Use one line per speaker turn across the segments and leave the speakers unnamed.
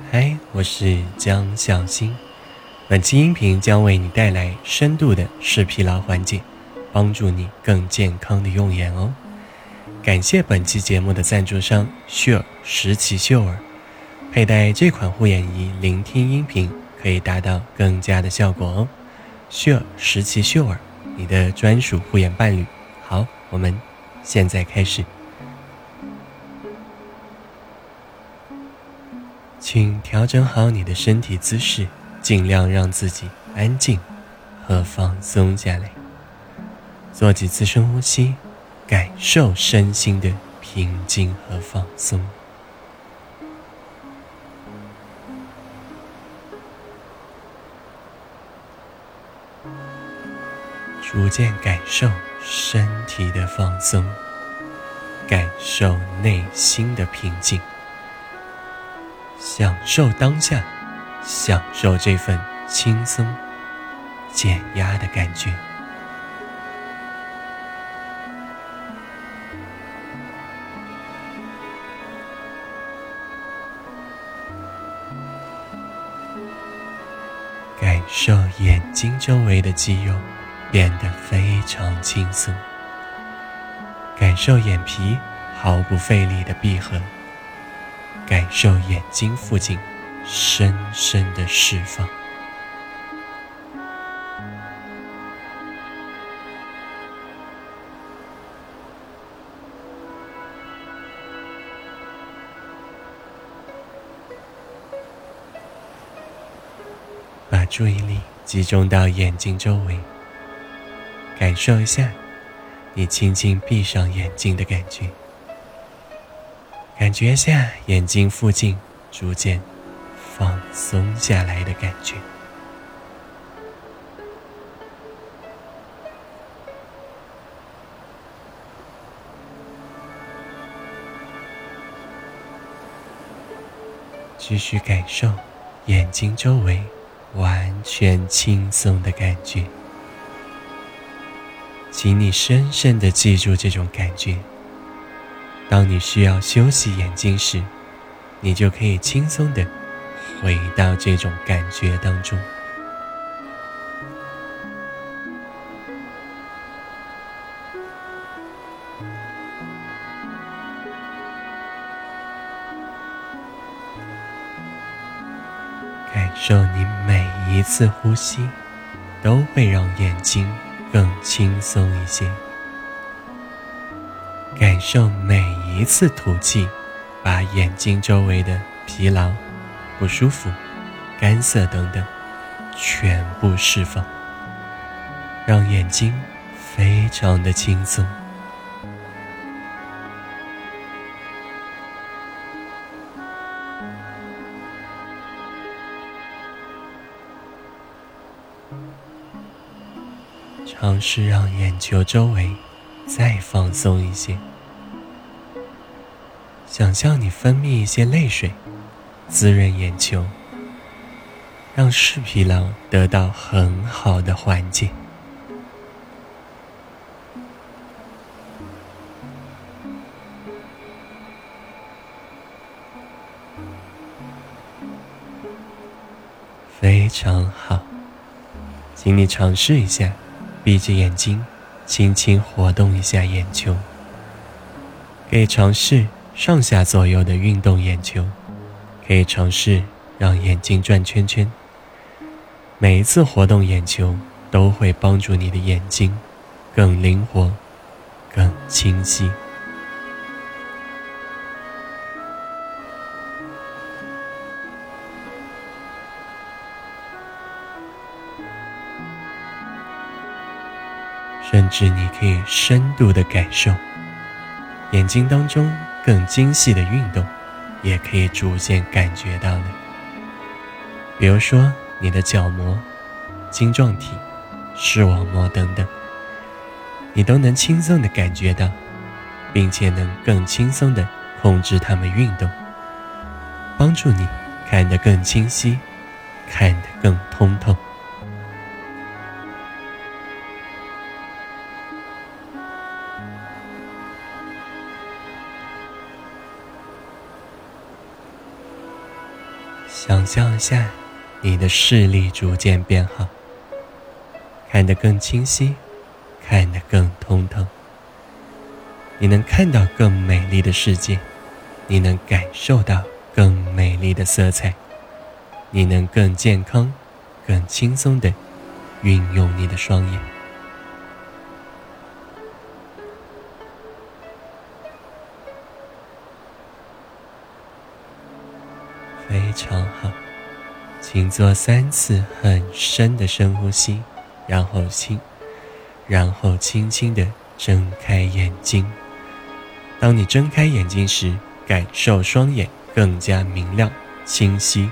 嗨，我是江小新。本期音频将为你带来深度的视疲劳缓解，帮助你更健康的用眼哦。感谢本期节目的赞助商 Sure 石奇秀尔。佩戴这款护眼仪，聆听音频可以达到更佳的效果哦。Sure 石奇秀尔，你的专属护眼伴侣。好，我们现在开始。请调整好你的身体姿势，尽量让自己安静和放松下来。做几次深呼吸，感受身心的平静和放松。逐渐感受身体的放松，感受内心的平静。享受当下，享受这份轻松、减压的感觉。感受眼睛周围的肌肉变得非常轻松，感受眼皮毫不费力的闭合。受眼睛附近深深的释放，把注意力集中到眼睛周围，感受一下你轻轻闭上眼睛的感觉。感觉下眼睛附近逐渐放松下来的感觉，继续感受眼睛周围完全轻松的感觉，请你深深的记住这种感觉。当你需要休息眼睛时，你就可以轻松的回到这种感觉当中，感受你每一次呼吸都会让眼睛更轻松一些。感受每一次吐气，把眼睛周围的疲劳、不舒服、干涩等等全部释放，让眼睛非常的轻松。尝试让眼球周围再放松一些。想象你分泌一些泪水，滋润眼球，让视疲劳得到很好的缓解。非常好，请你尝试一下，闭着眼睛，轻轻活动一下眼球，可以尝试。上下左右的运动眼球，可以尝试让眼睛转圈圈。每一次活动眼球，都会帮助你的眼睛更灵活、更清晰。甚至你可以深度的感受眼睛当中。更精细的运动，也可以逐渐感觉到的。比如说你的角膜、晶状体、视网膜等等，你都能轻松的感觉到，并且能更轻松的控制它们运动，帮助你看得更清晰，看得更通。想象一下，你的视力逐渐变好，看得更清晰，看得更通透。你能看到更美丽的世界，你能感受到更美丽的色彩，你能更健康、更轻松地运用你的双眼。非常好，请做三次很深的深呼吸，然后轻，然后轻轻地睁开眼睛。当你睁开眼睛时，感受双眼更加明亮、清晰，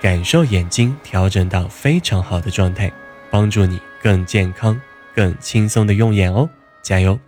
感受眼睛调整到非常好的状态，帮助你更健康、更轻松的用眼哦！加油！